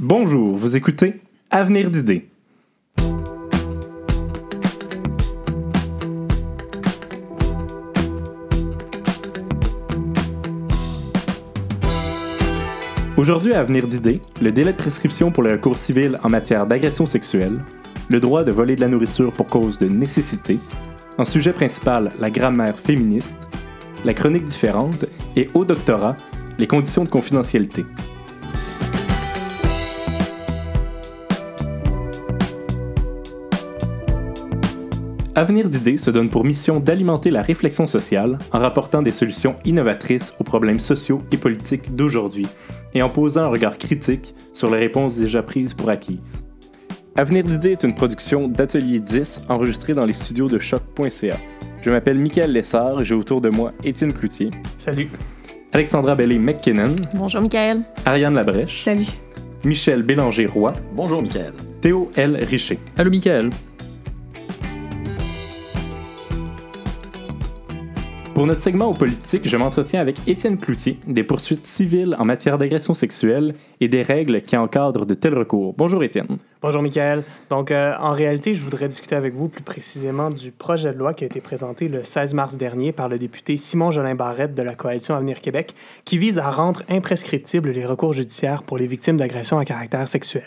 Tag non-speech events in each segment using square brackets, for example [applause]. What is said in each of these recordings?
Bonjour, vous écoutez Avenir d'idées. Aujourd'hui Avenir d'idées, le délai de prescription pour le recours civil en matière d'agression sexuelle, le droit de voler de la nourriture pour cause de nécessité, en sujet principal la grammaire féministe, la chronique différente et au doctorat, les conditions de confidentialité. Avenir d'idées se donne pour mission d'alimenter la réflexion sociale en rapportant des solutions innovatrices aux problèmes sociaux et politiques d'aujourd'hui et en posant un regard critique sur les réponses déjà prises pour acquises. Avenir d'idées est une production d'Atelier 10 enregistrée dans les studios de choc.ca. Je m'appelle Michael Lessard et j'ai autour de moi Étienne Cloutier. Salut. Alexandra Bellé-McKinnon. Bonjour, Michael. Ariane Labrèche. Salut. Michel Bélanger-Roy. Bonjour, Michael. Théo L. Richer. Allô, Michael. Pour notre segment aux politiques, je m'entretiens avec Étienne Cloutier des poursuites civiles en matière d'agression sexuelle et des règles qui encadrent de tels recours. Bonjour Étienne. Bonjour, Michael. Donc, euh, en réalité, je voudrais discuter avec vous plus précisément du projet de loi qui a été présenté le 16 mars dernier par le député Simon Jolin Barrette de la Coalition Avenir Québec, qui vise à rendre imprescriptibles les recours judiciaires pour les victimes d'agressions à caractère sexuel.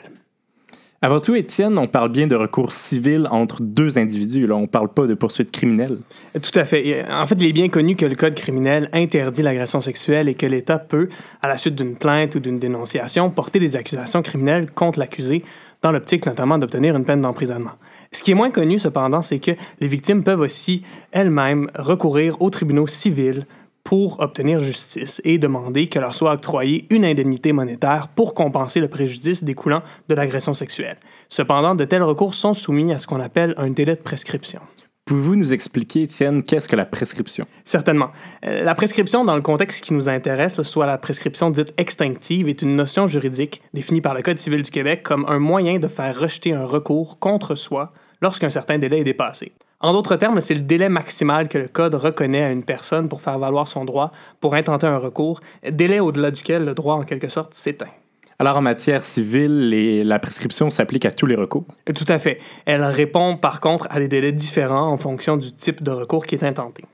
Avant tout, Étienne, on parle bien de recours civil entre deux individus. Là. On ne parle pas de poursuite criminelle. Tout à fait. En fait, il est bien connu que le Code criminel interdit l'agression sexuelle et que l'État peut, à la suite d'une plainte ou d'une dénonciation, porter des accusations criminelles contre l'accusé, dans l'optique notamment d'obtenir une peine d'emprisonnement. Ce qui est moins connu, cependant, c'est que les victimes peuvent aussi elles-mêmes recourir aux tribunaux civils pour obtenir justice et demander que leur soit octroyée une indemnité monétaire pour compenser le préjudice découlant de l'agression sexuelle. Cependant, de tels recours sont soumis à ce qu'on appelle un délai de prescription. Pouvez-vous nous expliquer, Étienne, qu'est-ce que la prescription? Certainement. Euh, la prescription, dans le contexte qui nous intéresse, soit la prescription dite extinctive, est une notion juridique définie par le Code civil du Québec comme un moyen de faire rejeter un recours contre soi lorsqu'un certain délai est dépassé. En d'autres termes, c'est le délai maximal que le Code reconnaît à une personne pour faire valoir son droit, pour intenter un recours, délai au-delà duquel le droit, en quelque sorte, s'éteint. Alors, en matière civile, la prescription s'applique à tous les recours? Tout à fait. Elle répond, par contre, à des délais différents en fonction du type de recours qui est intenté.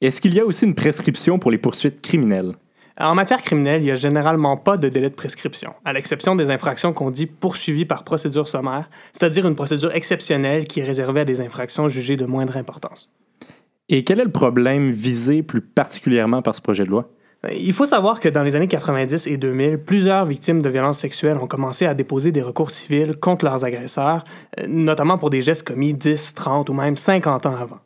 Est-ce qu'il y a aussi une prescription pour les poursuites criminelles? En matière criminelle, il n'y a généralement pas de délai de prescription, à l'exception des infractions qu'on dit poursuivies par procédure sommaire, c'est-à-dire une procédure exceptionnelle qui est réservée à des infractions jugées de moindre importance. Et quel est le problème visé plus particulièrement par ce projet de loi? Il faut savoir que dans les années 90 et 2000, plusieurs victimes de violences sexuelles ont commencé à déposer des recours civils contre leurs agresseurs, euh, notamment pour des gestes commis 10, 30 ou même 50 ans avant.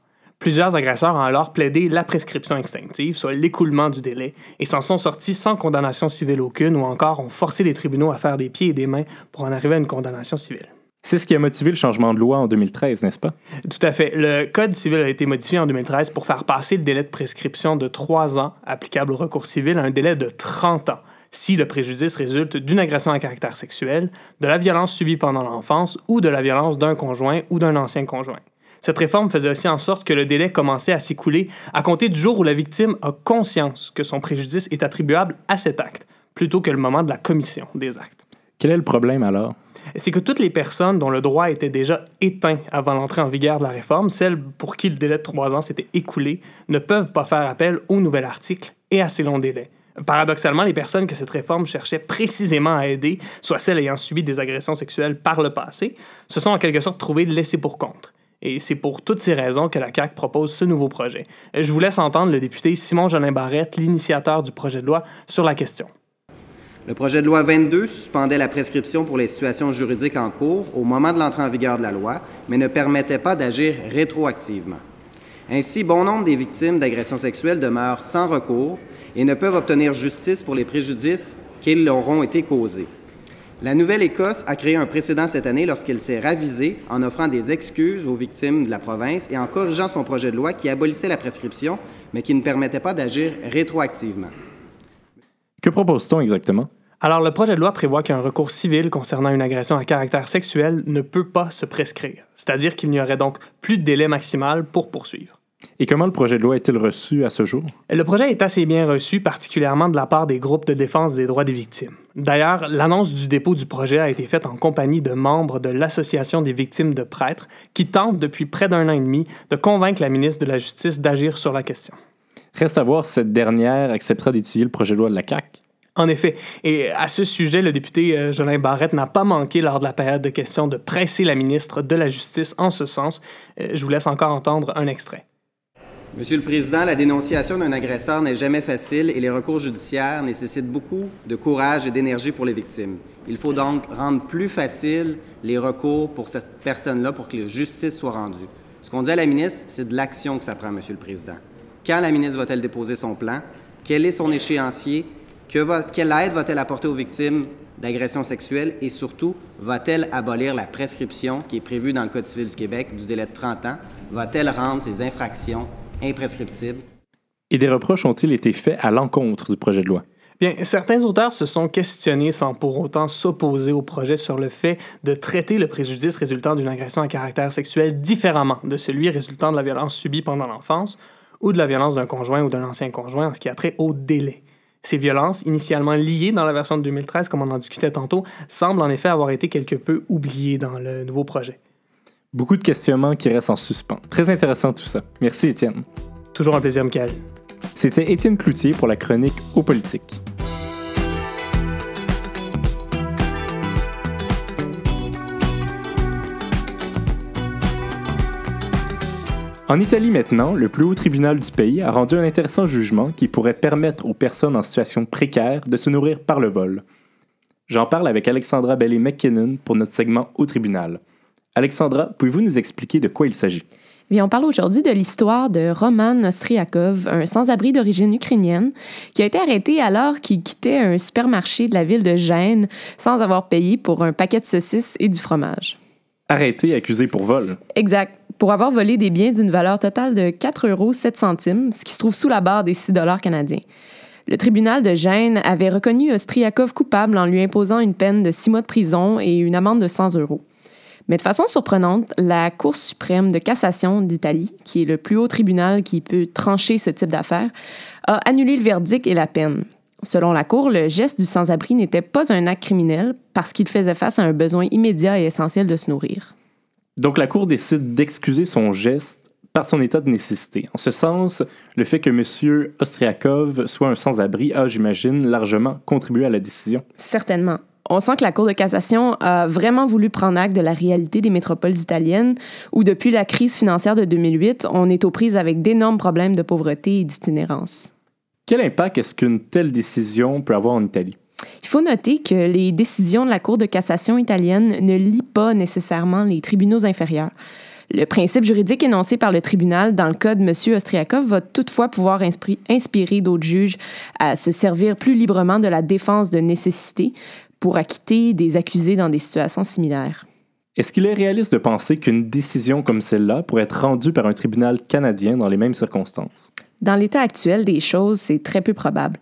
Plusieurs agresseurs ont alors plaidé la prescription extinctive, soit l'écoulement du délai, et s'en sont sortis sans condamnation civile aucune ou encore ont forcé les tribunaux à faire des pieds et des mains pour en arriver à une condamnation civile. C'est ce qui a motivé le changement de loi en 2013, n'est-ce pas? Tout à fait. Le Code civil a été modifié en 2013 pour faire passer le délai de prescription de 3 ans applicable au recours civil à un délai de 30 ans si le préjudice résulte d'une agression à caractère sexuel, de la violence subie pendant l'enfance ou de la violence d'un conjoint ou d'un ancien conjoint. Cette réforme faisait aussi en sorte que le délai commençait à s'écouler à compter du jour où la victime a conscience que son préjudice est attribuable à cet acte, plutôt que le moment de la commission des actes. Quel est le problème alors? c'est que toutes les personnes dont le droit était déjà éteint avant l'entrée en vigueur de la réforme, celles pour qui le délai de trois ans s'était écoulé, ne peuvent pas faire appel au nouvel article et à ces longs délais. Paradoxalement, les personnes que cette réforme cherchait précisément à aider, soit celles ayant subi des agressions sexuelles par le passé, se sont en quelque sorte trouvées laissées pour compte. Et c'est pour toutes ces raisons que la CAQ propose ce nouveau projet. Je vous laisse entendre le député Simon Jolin Barrette, l'initiateur du projet de loi, sur la question. Le projet de loi 22 suspendait la prescription pour les situations juridiques en cours au moment de l'entrée en vigueur de la loi, mais ne permettait pas d'agir rétroactivement. Ainsi, bon nombre des victimes d'agressions sexuelles demeurent sans recours et ne peuvent obtenir justice pour les préjudices qui leur auront été causés. La Nouvelle-Écosse a créé un précédent cette année lorsqu'elle s'est ravisée en offrant des excuses aux victimes de la province et en corrigeant son projet de loi qui abolissait la prescription, mais qui ne permettait pas d'agir rétroactivement. Que propose-t-on exactement? Alors, le projet de loi prévoit qu'un recours civil concernant une agression à caractère sexuel ne peut pas se prescrire, c'est-à-dire qu'il n'y aurait donc plus de délai maximal pour poursuivre. Et comment le projet de loi est-il reçu à ce jour? Le projet est assez bien reçu, particulièrement de la part des groupes de défense des droits des victimes. D'ailleurs, l'annonce du dépôt du projet a été faite en compagnie de membres de l'Association des victimes de prêtres qui tentent depuis près d'un an et demi de convaincre la ministre de la Justice d'agir sur la question. Reste à voir si cette dernière acceptera d'étudier le projet de loi de la CAQ. En effet, et à ce sujet, le député euh, Jolin Barrette n'a pas manqué lors de la période de questions de presser la ministre de la Justice en ce sens. Euh, je vous laisse encore entendre un extrait. Monsieur le Président, la dénonciation d'un agresseur n'est jamais facile et les recours judiciaires nécessitent beaucoup de courage et d'énergie pour les victimes. Il faut donc rendre plus facile les recours pour cette personne-là pour que la justice soit rendue. Ce qu'on dit à la ministre, c'est de l'action que ça prend, Monsieur le Président. Quand la ministre va-t-elle déposer son plan? Quel est son échéancier? Quelle aide va-t-elle apporter aux victimes d'agressions sexuelles? Et surtout, va-t-elle abolir la prescription qui est prévue dans le Code civil du Québec du délai de 30 ans? Va-t-elle rendre ces infractions imprescriptibles? Et des reproches ont-ils été faits à l'encontre du projet de loi? Bien, certains auteurs se sont questionnés sans pour autant s'opposer au projet sur le fait de traiter le préjudice résultant d'une agression à caractère sexuel différemment de celui résultant de la violence subie pendant l'enfance ou de la violence d'un conjoint ou d'un ancien conjoint en ce qui a trait au délai. Ces violences, initialement liées dans la version de 2013, comme on en discutait tantôt, semblent en effet avoir été quelque peu oubliées dans le nouveau projet. Beaucoup de questionnements qui restent en suspens. Très intéressant tout ça. Merci Étienne. Toujours un plaisir, Michael. C'était Étienne Cloutier pour la chronique Aux politiques. En Italie maintenant, le plus haut tribunal du pays a rendu un intéressant jugement qui pourrait permettre aux personnes en situation précaire de se nourrir par le vol. J'en parle avec Alexandra Bellé McKinnon pour notre segment au tribunal. Alexandra, pouvez-vous nous expliquer de quoi il s'agit? Bien, on parle aujourd'hui de l'histoire de Roman Ostriakov, un sans-abri d'origine ukrainienne, qui a été arrêté alors qu'il quittait un supermarché de la ville de Gênes sans avoir payé pour un paquet de saucisses et du fromage. Arrêté, accusé pour vol. Exact. Pour avoir volé des biens d'une valeur totale de 4,07 euros, ce qui se trouve sous la barre des 6 dollars canadiens. Le tribunal de Gênes avait reconnu Ostriakov coupable en lui imposant une peine de six mois de prison et une amende de 100 euros. Mais de façon surprenante, la Cour suprême de cassation d'Italie, qui est le plus haut tribunal qui peut trancher ce type d'affaires, a annulé le verdict et la peine. Selon la Cour, le geste du sans-abri n'était pas un acte criminel parce qu'il faisait face à un besoin immédiat et essentiel de se nourrir. Donc la Cour décide d'excuser son geste par son état de nécessité. En ce sens, le fait que M. Ostriakov soit un sans-abri a, j'imagine, largement contribué à la décision. Certainement. On sent que la Cour de cassation a vraiment voulu prendre acte de la réalité des métropoles italiennes, où depuis la crise financière de 2008, on est aux prises avec d'énormes problèmes de pauvreté et d'itinérance. Quel impact est-ce qu'une telle décision peut avoir en Italie? Il faut noter que les décisions de la Cour de cassation italienne ne lient pas nécessairement les tribunaux inférieurs. Le principe juridique énoncé par le tribunal dans le cas de M. Ostriakov va toutefois pouvoir inspirer d'autres juges à se servir plus librement de la défense de nécessité pour acquitter des accusés dans des situations similaires. Est-ce qu'il est réaliste de penser qu'une décision comme celle-là pourrait être rendue par un tribunal canadien dans les mêmes circonstances? Dans l'état actuel des choses, c'est très peu probable.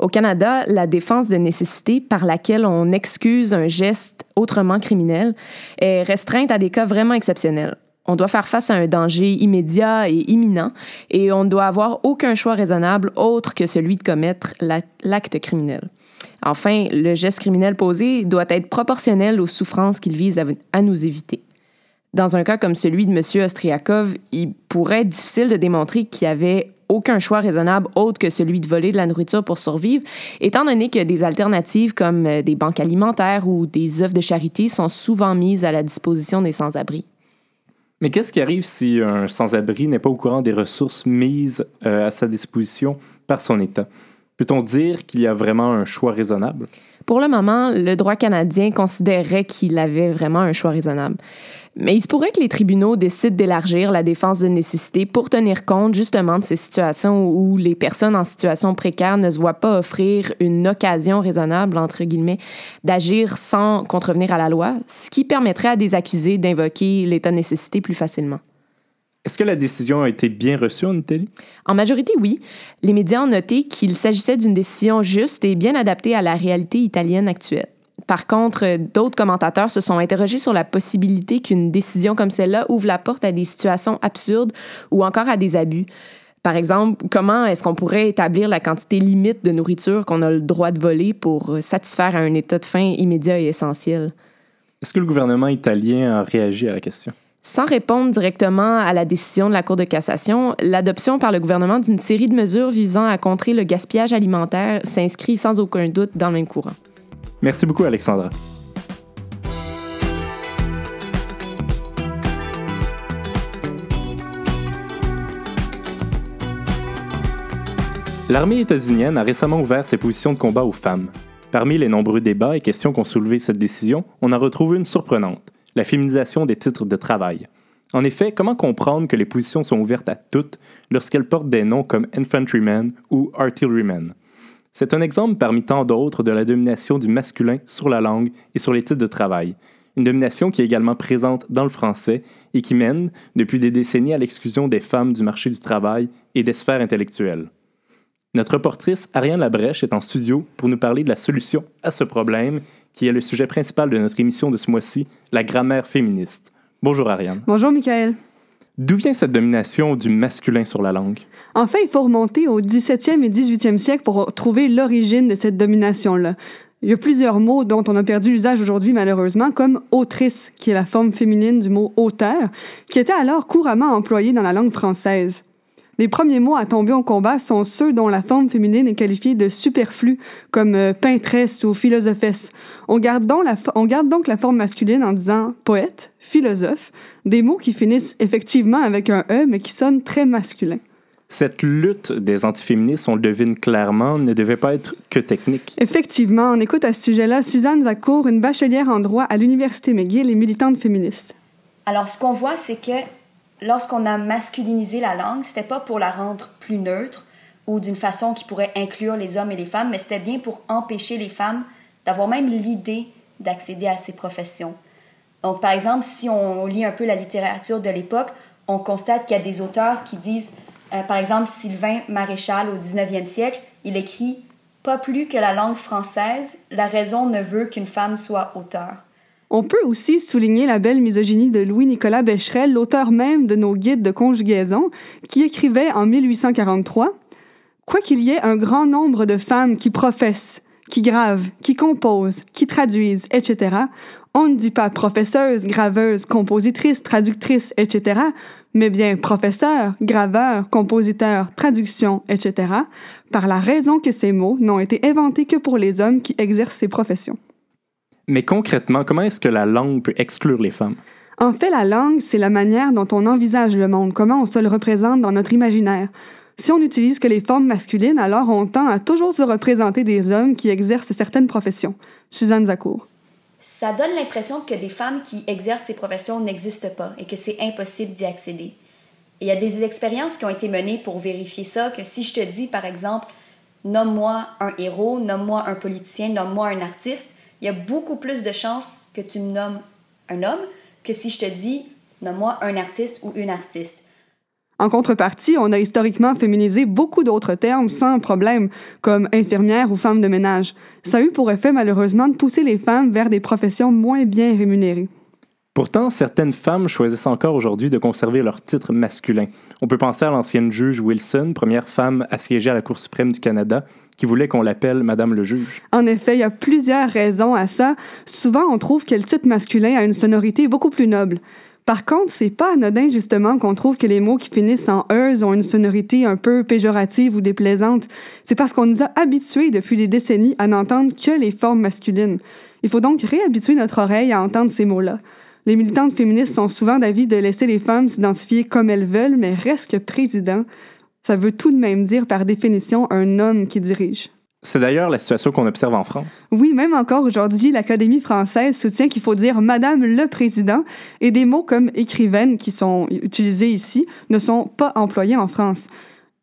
Au Canada, la défense de nécessité par laquelle on excuse un geste autrement criminel est restreinte à des cas vraiment exceptionnels. On doit faire face à un danger immédiat et imminent et on ne doit avoir aucun choix raisonnable autre que celui de commettre l'acte criminel. Enfin, le geste criminel posé doit être proportionnel aux souffrances qu'il vise à, nous éviter. Dans un cas comme celui de M. Ostriakov, il pourrait être difficile de démontrer qu'il y avait aucun choix raisonnable autre que celui de voler de la nourriture pour survivre, étant donné que des alternatives comme euh, des banques alimentaires ou des œuvres de charité sont souvent mises à la disposition des sans-abri. Mais qu'est-ce qui arrive si un sans-abri n'est pas au courant des ressources mises euh, à sa disposition par son État? Peut-on dire qu'il y a vraiment un choix raisonnable? Pour le moment, le droit canadien considérait qu'il avait vraiment un choix raisonnable. Mais il se pourrait que les tribunaux décident d'élargir la défense de nécessité pour tenir compte justement de ces situations où les personnes en situation précaire ne se voient pas offrir une occasion raisonnable, entre guillemets, d'agir sans contrevenir à la loi, ce qui permettrait à des accusés d'invoquer l'état de nécessité plus facilement. Est-ce que la décision a été bien reçue en Italie? En majorité, oui. Les médias ont noté qu'il s'agissait d'une décision juste et bien adaptée à la réalité italienne actuelle. Par contre, d'autres commentateurs se sont interrogés sur la possibilité qu'une décision comme celle-là ouvre la porte à des situations absurdes ou encore à des abus. Par exemple, comment est-ce qu'on pourrait établir la quantité limite de nourriture qu'on a le droit de voler pour satisfaire à un état de faim immédiat et essentiel? Est-ce que le gouvernement italien a réagi à la question? Sans répondre directement à la décision de la Cour de cassation, l'adoption par le gouvernement d'une série de mesures visant à contrer le gaspillage alimentaire s'inscrit sans aucun doute dans le même courant. Merci beaucoup, Alexandra. L'armée états-unienne a récemment ouvert ses positions de combat aux femmes. Parmi les nombreux débats et questions qu'ont soulevé cette décision, on a retrouvé une surprenante la féminisation des titres de travail. En effet, comment comprendre que les positions sont ouvertes à toutes lorsqu'elles portent des noms comme infantryman ou artilleryman? C'est un exemple parmi tant d'autres de la domination du masculin sur la langue et sur les titres de travail, une domination qui est également présente dans le français et qui mène, depuis des décennies, à l'exclusion des femmes du marché du travail et des sphères intellectuelles. Notre reportrice Ariane Labrèche est en studio pour nous parler de la solution à ce problème qui est le sujet principal de notre émission de ce mois-ci, la grammaire féministe. Bonjour Ariane. Bonjour Michael. D'où vient cette domination du masculin sur la langue? En fait, il faut remonter au 17e et 18e siècle pour trouver l'origine de cette domination-là. Il y a plusieurs mots dont on a perdu l'usage aujourd'hui malheureusement, comme autrice, qui est la forme féminine du mot auteur, qui était alors couramment employé dans la langue française. Les premiers mots à tomber en combat sont ceux dont la forme féminine est qualifiée de superflu, comme euh, peintresse ou philosophesse. On garde, donc la, on garde donc la forme masculine en disant poète, philosophe, des mots qui finissent effectivement avec un E, mais qui sonnent très masculins. Cette lutte des antiféministes, on le devine clairement, ne devait pas être que technique. Effectivement, on écoute à ce sujet-là Suzanne Zacour, une bachelière en droit à l'Université McGill et militante féministe. Alors, ce qu'on voit, c'est que lorsqu'on a masculinisé la langue, c'était pas pour la rendre plus neutre ou d'une façon qui pourrait inclure les hommes et les femmes, mais c'était bien pour empêcher les femmes d'avoir même l'idée d'accéder à ces professions. Donc, par exemple, si on lit un peu la littérature de l'époque, on constate qu'il y a des auteurs qui disent, euh, par exemple, Sylvain Maréchal au 19e siècle, il écrit Pas plus que la langue française, la raison ne veut qu'une femme soit auteur. On peut aussi souligner la belle misogynie de Louis-Nicolas Becherel, l'auteur même de nos guides de conjugaison, qui écrivait en 1843 Quoiqu'il y ait un grand nombre de femmes qui professent, qui gravent, qui composent, qui traduisent, etc., on ne dit pas professeuse, graveuse, compositrice, traductrice, etc., mais bien professeur, graveur, compositeur, traduction, etc., par la raison que ces mots n'ont été inventés que pour les hommes qui exercent ces professions. Mais concrètement, comment est-ce que la langue peut exclure les femmes? En fait, la langue, c'est la manière dont on envisage le monde, comment on se le représente dans notre imaginaire. Si on n'utilise que les formes masculines, alors on tend à toujours se représenter des hommes qui exercent certaines professions. Suzanne Zacour. Ça donne l'impression que des femmes qui exercent ces professions n'existent pas et que c'est impossible d'y accéder. il y a des expériences qui ont été menées pour vérifier ça, que si je te dis, par exemple, nomme-moi un héros, nomme-moi un politicien, nomme-moi un artiste, il y a beaucoup plus de chances que tu me nommes un homme que si je te dis nomme-moi un artiste ou une artiste. En contrepartie, on a historiquement féminisé beaucoup d'autres termes sans problème, comme infirmière ou femme de ménage. Ça a eu pour effet malheureusement de pousser les femmes vers des professions moins bien rémunérées. Pourtant, certaines femmes choisissent encore aujourd'hui de conserver leur titre masculin. On peut penser à l'ancienne juge Wilson, première femme à siéger à la Cour suprême du Canada, qui voulait qu'on l'appelle Madame le juge. En effet, il y a plusieurs raisons à ça. Souvent, on trouve que le titre masculin a une sonorité beaucoup plus noble. Par contre, c'est pas anodin justement qu'on trouve que les mots qui finissent en euse ont une sonorité un peu péjorative ou déplaisante. C'est parce qu'on nous a habitués depuis des décennies à n'entendre que les formes masculines. Il faut donc réhabituer notre oreille à entendre ces mots-là. Les militantes féministes sont souvent d'avis de laisser les femmes s'identifier comme elles veulent, mais reste que président, ça veut tout de même dire par définition un homme qui dirige. C'est d'ailleurs la situation qu'on observe en France. Oui, même encore aujourd'hui, l'Académie française soutient qu'il faut dire Madame le Président et des mots comme écrivaine qui sont utilisés ici ne sont pas employés en France.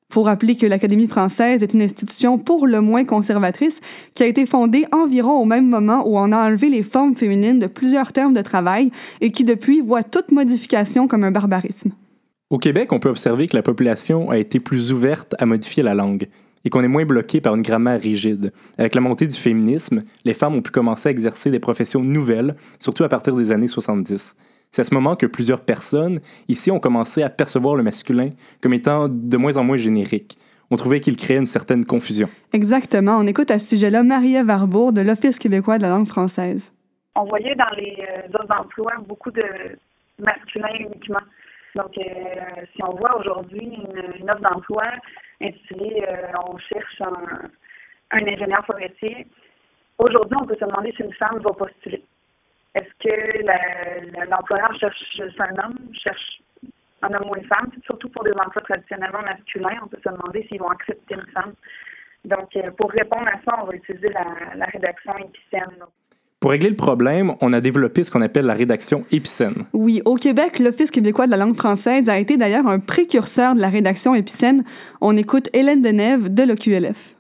Il faut rappeler que l'Académie française est une institution pour le moins conservatrice qui a été fondée environ au même moment où on a enlevé les formes féminines de plusieurs termes de travail et qui depuis voit toute modification comme un barbarisme. Au Québec, on peut observer que la population a été plus ouverte à modifier la langue. et qu'on est moins bloqué par une grammaire rigide. Avec la montée du féminisme, les femmes ont pu commencer à exercer des professions nouvelles, surtout à partir des années 70. C'est à ce moment que plusieurs personnes ici ont commencé à percevoir le masculin comme étant de moins en moins générique. On trouvait qu'il créait une certaine confusion. Exactement. On écoute à ce sujet-là Maria Warbourg de l'Office québécois de la langue française. On voyait dans les euh, offres d'emploi beaucoup de masculin uniquement. Donc, euh, si on voit aujourd'hui une, offre d'emploi intitulée euh, On cherche un, un ingénieur forestier, aujourd'hui, on peut se demander si une femme va postuler. Est-ce que l'employeur cherche un homme, cherche un homme ou une femme? Surtout pour des emplois traditionnellement masculins, on peut se demander s'ils vont accepter une femme. Donc, euh, pour répondre à ça, on va utiliser la, la rédaction épicène. Pour régler le problème, on a développé ce qu'on appelle la rédaction épicène. Oui, au Québec, l'Office québécois de la langue française a été d'ailleurs un précurseur de la rédaction épicène. On écoute Hélène Denève de l'OQLF.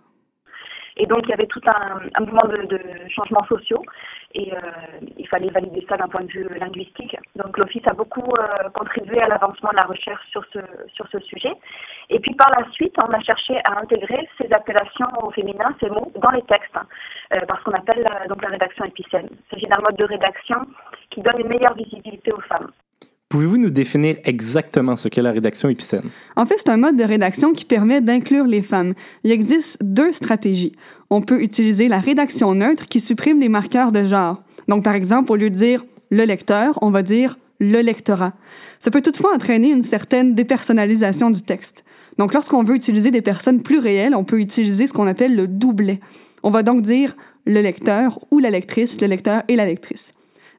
Et donc, il y avait tout un, un mouvement de, de changements sociaux et euh, il fallait valider ça d'un point de vue linguistique. Donc, l'Office a beaucoup euh, contribué à l'avancement de la recherche sur ce, sur ce sujet. Et puis, par la suite, on a cherché à intégrer ces appellations au féminin, ces mots, dans les textes, hein, euh, parce qu'on appelle donc la rédaction épicène. S'agit d'un mode de rédaction qui donne une meilleure visibilité aux femmes. Pouvez-vous nous définir exactement ce qu'est la rédaction épicène? En fait, c'est un mode de rédaction qui permet d'inclure les femmes. Il existe deux stratégies. On peut utiliser la rédaction neutre qui supprime les marqueurs de genre. Donc, par exemple, au lieu de dire le lecteur, on va dire le lectorat. Ça peut toutefois entraîner une certaine dépersonnalisation du texte. Donc, lorsqu'on veut utiliser des personnes plus réelles, on peut utiliser ce qu'on appelle le doublet. On va donc dire le lecteur ou la lectrice, le lecteur et la lectrice.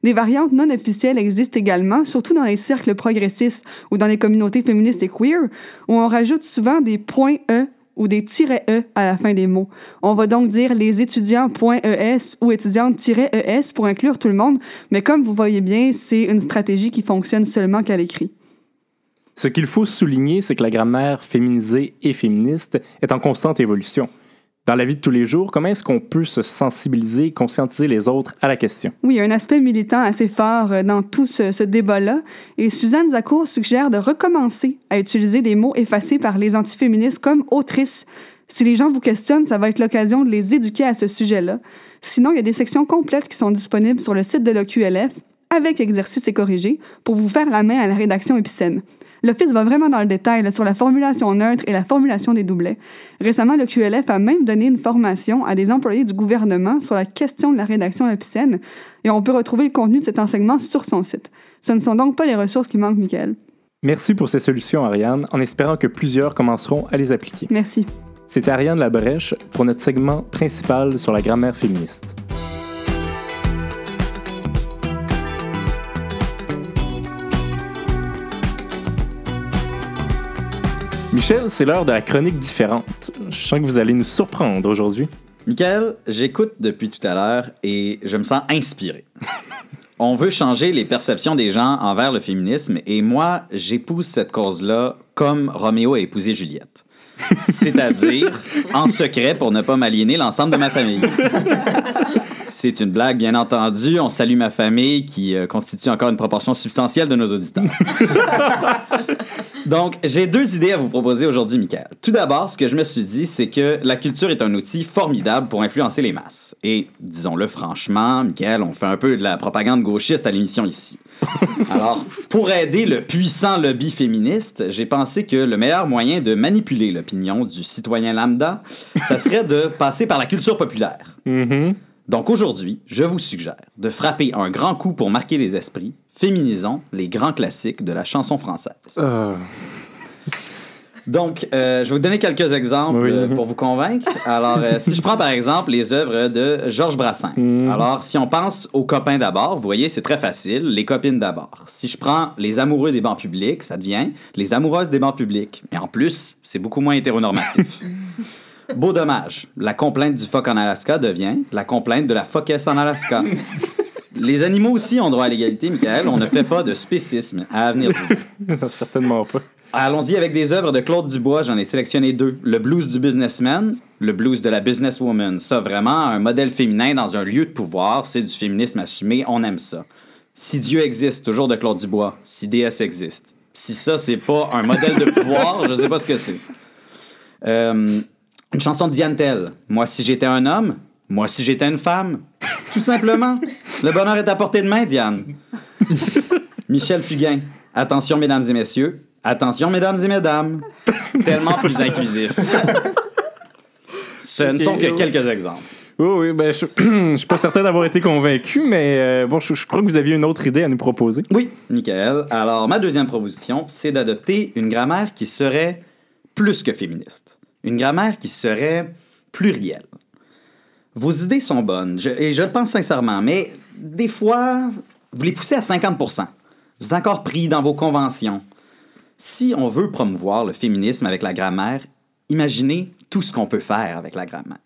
Des variantes non officielles existent également, surtout dans les cercles progressistes ou dans les communautés féministes et queer, où on rajoute souvent des points E ou des E à la fin des mots. On va donc dire les étudiants.es ou étudiantes-es pour inclure tout le monde, mais comme vous voyez bien, c'est une stratégie qui fonctionne seulement qu'à l'écrit. Ce qu'il faut souligner, c'est que la grammaire féminisée et féministe est en constante évolution. Dans la vie de tous les jours, comment est-ce qu'on peut se sensibiliser, conscientiser les autres à la question? Oui, un aspect militant assez fort euh, dans tout ce, débat-là. Et Suzanne Zakour suggère de recommencer à utiliser des mots effacés par les antiféministes comme autrice. Si les gens vous questionnent, ça va être l'occasion de les éduquer à ce sujet-là. Sinon, il y a des sections complètes qui sont disponibles sur le site de l'OQLF avec exercices et corrigés pour vous faire la main à la rédaction épicène. L'Office va vraiment dans le détail là, sur la formulation neutre et la formulation des doublets. Récemment, le QLF a même donné une formation à des employés du gouvernement sur la question de la rédaction épicène et on peut retrouver le contenu de cet enseignement sur son site. Ce ne sont donc pas les ressources qui manquent, Michael. Merci pour ces solutions, Ariane, en espérant que plusieurs commenceront à les appliquer. Merci. C'était Ariane Labrèche pour notre segment principal sur la grammaire féministe. Michel, c'est l'heure de la chronique différente. Je sens que vous allez nous surprendre aujourd'hui. Michael, j'écoute depuis tout à l'heure et je me sens inspiré. [laughs] On veut changer les perceptions des gens envers le féminisme et moi, j'épouse cette cause-là comme Roméo a épousé Juliette. C'est-à-dire [laughs] en secret pour ne pas m'aliéner l'ensemble de ma famille. [laughs] C'est une blague, bien entendu. On salue ma famille qui euh, constitue encore une proportion substantielle de nos auditeurs. Donc, j'ai deux idées à vous proposer aujourd'hui, Michael. Tout d'abord, ce que je me suis dit, c'est que la culture est un outil formidable pour influencer les masses. Et disons-le franchement, Michael, on fait un peu de la propagande gauchiste à l'émission ici. Alors, pour aider le puissant lobby féministe, j'ai pensé que le meilleur moyen de manipuler l'opinion du citoyen lambda, ça serait de passer par la culture populaire. Donc aujourd'hui, je vous suggère de frapper un grand coup pour marquer les esprits, féminisons les grands classiques de la chanson française. Euh, [laughs] Donc, euh, je vais vous donner quelques exemples Oui. euh, pour vous convaincre. Alors, euh, si je prends par exemple les œuvres de Georges Brassens. Mhm. Alors, si on pense aux copains d'abord, vous voyez, c'est très facile, les copines d'abord. Si je prends les amoureux des bancs publics, ça devient les amoureuses des bancs publics. Et en plus, c'est beaucoup moins hétéronormatif. [laughs] Beau dommage, la complainte du phoque en Alaska devient la complainte de la phoquesse en Alaska. [laughs] Les animaux aussi ont droit à l'égalité, Michael. On ne fait pas de spécisme à avenir du [laughs] certainement pas. Allons-y avec des œuvres de Claude Dubois. J'en ai sélectionné deux. Le blues du businessman, le blues de la businesswoman. Ça, vraiment, un modèle féminin dans un lieu de pouvoir, c'est du féminisme assumé. On aime ça. Si Dieu existe, toujours de Claude Dubois. Si DS existe. Si ça, c'est pas un modèle de pouvoir, je sais pas ce que c'est. Euh, Une chanson de Diane Tell. Moi, si j'étais un homme, moi, si j'étais une femme. Tout simplement. Le bonheur est à portée de main, Diane. Michel Fugain. Attention, mesdames et messieurs. Attention, mesdames et mesdames. Tellement plus inclusif. Ce ne sont que quelques exemples. Oui, oui, ben, je, [clears throat] je suis pas certain d'avoir été convaincu, mais euh, bon, je, je crois que vous aviez une autre idée à nous proposer. Oui, Michael. Alors, ma deuxième proposition, c'est d'adopter une grammaire qui serait plus que féministe. Une grammaire qui serait plurielle. Vos idées sont bonnes, je- et je le pense sincèrement, mais des fois, vous les poussez à 50% Vous êtes encore pris dans vos conventions. Si on veut promouvoir le féminisme avec la grammaire, imaginez tout ce qu'on peut faire avec la grammaire.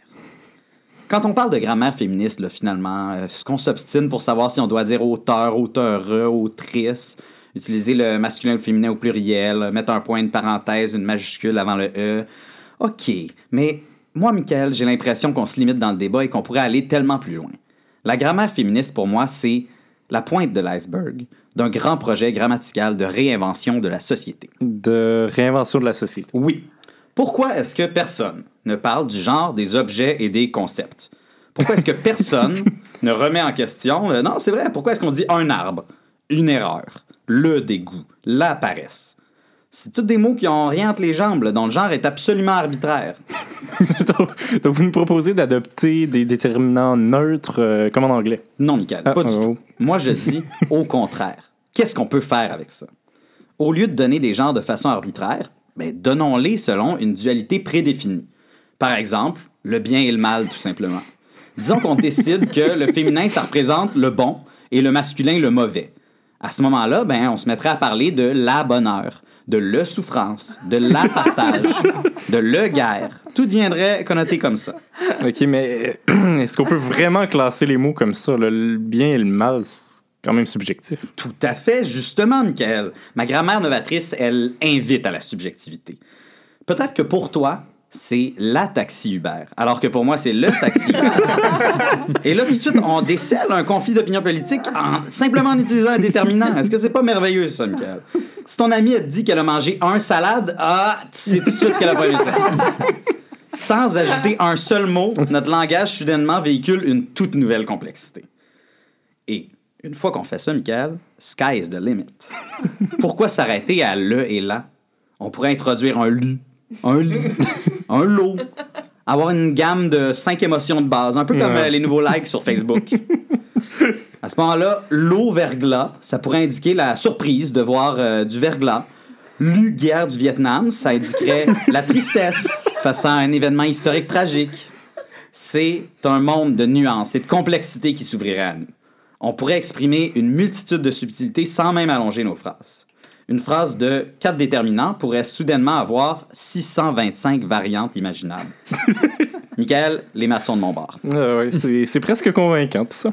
Quand on parle de grammaire féministe, finalement, euh, est-ce qu'on s'obstine pour savoir si on doit dire auteur, auteure, autrice, utiliser le masculin ou le féminin au pluriel, mettre un point de parenthèse, une majuscule avant le E? OK, mais moi, Michael, j'ai l'impression qu'on se limite dans le débat et qu'on pourrait aller tellement plus loin. La grammaire féministe, pour moi, c'est la pointe de l'iceberg d'un grand projet grammatical de réinvention de la société. De réinvention de la société. Oui. Pourquoi est-ce que personne ne parle du genre des objets et des concepts? Pourquoi est-ce que [laughs] personne ne remet en question... euh, non, c'est vrai. Pourquoi est-ce qu'on dit un arbre, une erreur, le dégoût, la paresse? C'est tous des mots qui ont rien entre les jambes, là, dont le genre est absolument arbitraire. donc, [laughs] donc, vous nous proposez d'adopter des déterminants neutres, euh, comme en anglais? Non, Michael, Ah, pas du oh. tout. Moi, je dis [laughs] au contraire. Qu'est-ce qu'on peut faire avec ça? Au lieu de donner des genres de façon arbitraire, ben, donnons-les selon une dualité prédéfinie. Par exemple, le bien et le mal, tout simplement. Disons qu'on décide que le féminin, ça représente le bon et le masculin, le mauvais. À ce moment-là, ben, on se mettrait à parler de la bonheur, de le souffrance, de la partage, [laughs] de le guerre. Tout deviendrait connoté comme ça. OK, mais euh, [clears throat] est-ce qu'on peut vraiment classer les mots comme ça? là? Le bien et le mal, c'est quand même subjectif. Tout à fait, justement, Michael. Ma grammaire novatrice, elle invite à la subjectivité. Peut-être que pour toi, c'est la taxi Uber, alors que pour moi, c'est le taxi Uber. [laughs] Et là, tout de suite, on décèle un conflit d'opinion politique en, simplement en utilisant un déterminant. Est-ce que c'est pas merveilleux, ça, Michael? Si ton amie a dit qu'elle a mangé un salade, ah, c'est tout de suite qu'elle a pas aimé ça. [laughs] Sans ajouter un seul mot, notre langage soudainement véhicule une toute nouvelle complexité. Et une fois qu'on fait ça, Michael, sky is the limit. Pourquoi s'arrêter à le et la? On pourrait introduire un lu, un lit, [laughs] un lot, avoir une gamme de cinq émotions de base, un peu comme Ouais. euh, les nouveaux likes sur Facebook. À ce moment-là, l'eau verglas, ça pourrait indiquer la surprise de voir euh, du verglas. Lu guerre du Vietnam, ça indiquerait [laughs] la tristesse face à un événement historique tragique. C'est un monde de nuances et de complexité qui s'ouvrirait à nous. On pourrait exprimer une multitude de subtilités sans même allonger nos phrases. Une phrase de quatre déterminants pourrait soudainement avoir 625 variantes imaginables. [laughs] Michael, les sont de mon bord. Ah ouais, c'est presque convaincant, tout ça.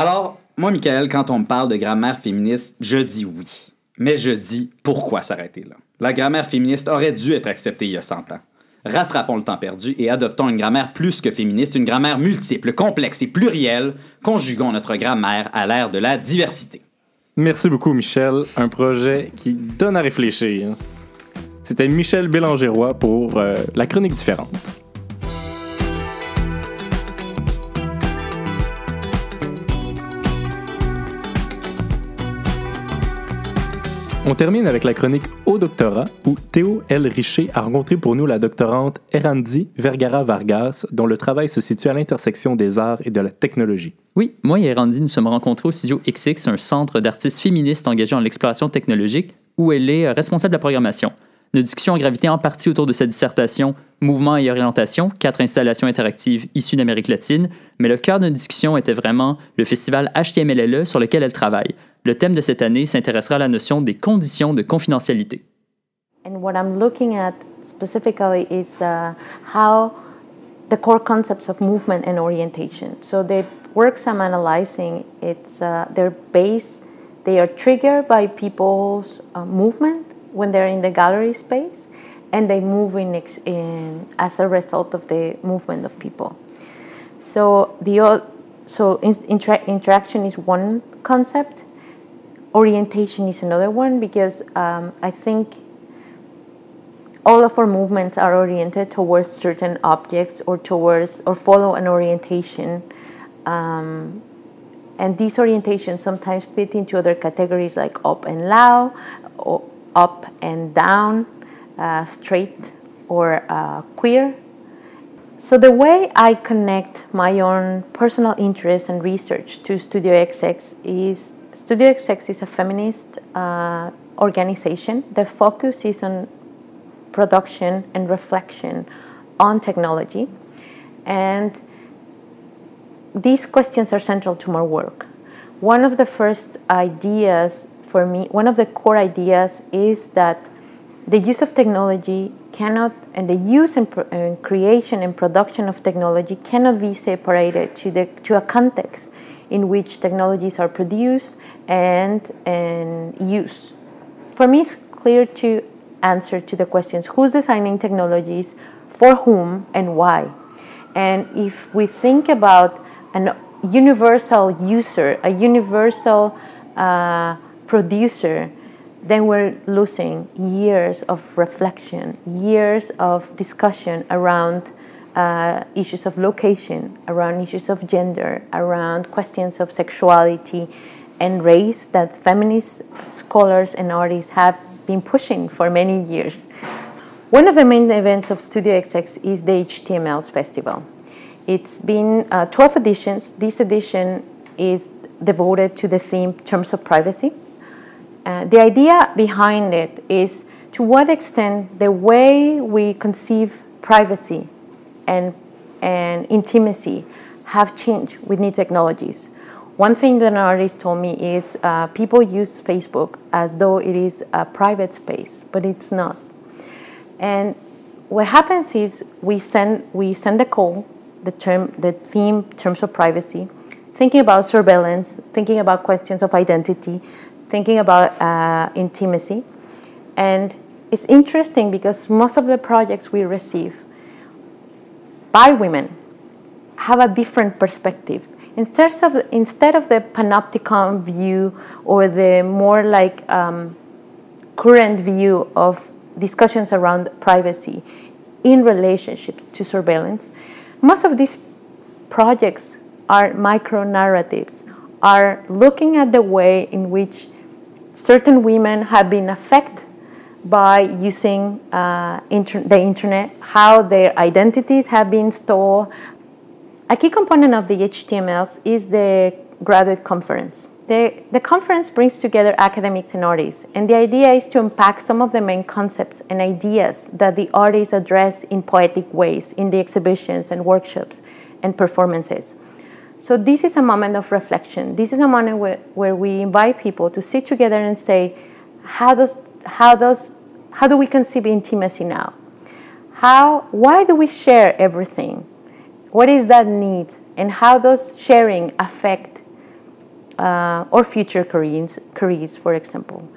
Alors, moi, Michael, quand on me parle de grammaire féministe, je dis oui. Mais je dis pourquoi s'arrêter là? La grammaire féministe aurait dû être acceptée il y a 100 ans. Rattrapons le temps perdu et adoptons une grammaire plus que féministe, une grammaire multiple, complexe et plurielle. Conjuguons notre grammaire à l'ère de la diversité. Merci beaucoup, Michel. Un projet qui donne à réfléchir. C'était Michel Bélangeroy pour euh, La Chronique différente. On termine avec la chronique au doctorat où Théo L. Richer a rencontré pour nous la doctorante Erandi Vergara Vargas, dont le travail se situe à l'intersection des arts et de la technologie. Oui, moi et Randy nous sommes rencontrés au studio XX, un centre d'artistes féministes engagés dans l'exploration technologique, où elle est euh, responsable de la programmation. Nos discussions ont gravité en partie autour de cette dissertation Mouvement et orientation, quatre installations interactives issues d'Amérique latine, mais le cœur de notre discussion était vraiment le festival HTMLLE sur lequel elle travaille. Le thème de cette année s'intéressera à la notion des conditions de confidentialité. And what I'm looking at specifically is uh, how the core concepts of movement and orientation. So the works I'm analyzing, it's uh, they're based, they are triggered by people's uh, movement when they're in the gallery space, and they move in, in as a result of the movement of people. So the so in- intera- interaction is one concept. Orientation is another one because um, I think all of our movements are oriented towards certain objects or towards or follow an orientation. Um, and these orientations sometimes fit into other categories like up and low, or up and down, uh, straight or uh, queer. So the way I connect my own personal interest and research to Studio XX is Studio XX is a feminist uh, organization. The focus is on production and reflection on technology. And these questions are central to my work. One of the first ideas for me, one of the core ideas is that the use of technology cannot, and the use and, pro- and creation and production of technology cannot be separated to, the, to a context in which technologies are produced and, and used. For me, it's clear to answer to the questions who's designing technologies, for whom, and why. And if we think about an universal user, a universal uh, producer, then we're losing years of reflection, years of discussion around uh, issues of location, around issues of gender, around questions of sexuality and race that feminist scholars and artists have been pushing for many years. One of the main events of Studio XX is the HTMLs Festival. It's been uh, 12 editions. This edition is devoted to the theme Terms of Privacy. Uh, the idea behind it is to what extent the way we conceive privacy and, and intimacy have changed with new technologies. One thing that an artist told me is uh, people use Facebook as though it is a private space, but it's not. And what happens is we send we send a call, the term the theme terms of privacy, thinking about surveillance, thinking about questions of identity, thinking about uh, intimacy, and it's interesting because most of the projects we receive by women have a different perspective. In terms of, instead of the panopticon view or the more like um, current view of discussions around privacy in relationship to surveillance, most of these projects are micro narratives, are looking at the way in which certain women have been affected by using uh, inter- the internet, how their identities have been stolen. A key component of the HTMLs is the graduate conference. The, the conference brings together academics and artists, and the idea is to unpack some of the main concepts and ideas that the artists address in poetic ways in the exhibitions and workshops and performances. So, this is a moment of reflection. This is a moment where, where we invite people to sit together and say, how does how does how do we conceive intimacy now? How why do we share everything? What is that need? And how does sharing affect uh, our future careers, careers for example?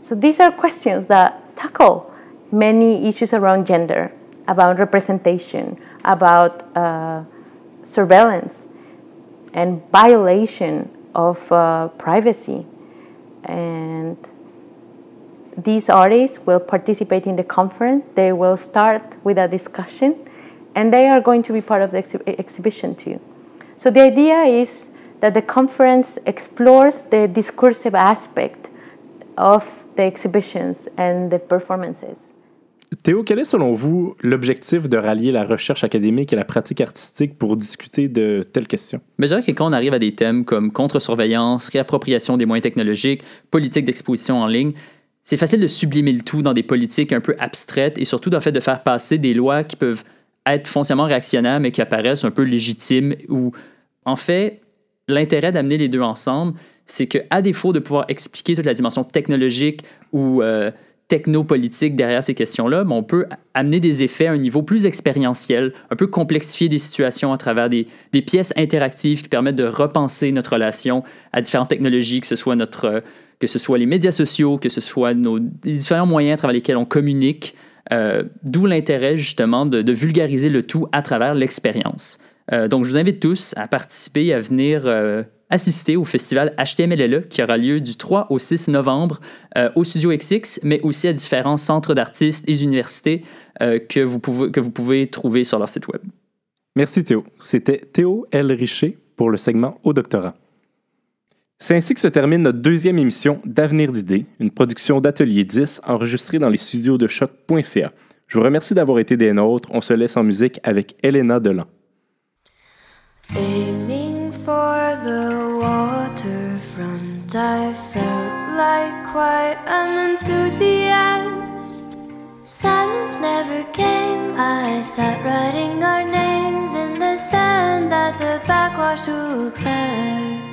So these are questions that tackle many issues around gender about representation about uh, surveillance and violation of uh, privacy and these artists will participate in the conference. They will start with a discussion, and they are going to be part of the exhi- exhibition too. So the idea is that the conference explores the discursive aspect of the exhibitions and the performances. Théo, quel est selon vous l'objectif de rallier la recherche académique et la pratique artistique pour discuter de telles questions? Mais je dirais que quand on arrive à des thèmes comme contre-surveillance, réappropriation des moyens technologiques, politique d'exposition en ligne, c'est facile de sublimer le tout dans des politiques un peu abstraites et surtout dans le fait de faire passer des lois qui peuvent être foncièrement réactionnaires mais qui apparaissent un peu légitimes ou en fait l'intérêt d'amener les deux ensemble c'est que à défaut de pouvoir expliquer toute la dimension technologique ou euh, technopolitique derrière ces questions-là, on peut amener des effets à un niveau plus expérientiel, un peu complexifier des situations à travers des, des pièces interactives qui permettent de repenser notre relation à différentes technologies, que ce soit notre que ce soit les médias sociaux, que ce soit nos les différents moyens à travers lesquels on communique, euh, d'où l'intérêt justement de, de, vulgariser le tout à travers l'expérience. Euh, donc je vous invite tous à participer, à venir euh, assister au festival HTMLLE qui aura lieu du 3 au 6 novembre euh, au Studio XX, mais aussi à différents centres d'artistes et universités euh, que, vous pouvez, que vous pouvez trouver sur leur site web. Merci Théo. C'était Théo L. Richer pour le segment au doctorat. C'est ainsi que se termine notre deuxième émission d'Avenir d'idées, une production d'Atelier 10 enregistrée dans les studios de choc.ca. Je vous remercie d'avoir été des nôtres. On se laisse en musique avec Elena Delan. For the waterfront, I felt like quite an enthusiast. Silence never came, I sat writing our names in the sand that the backwash took fast.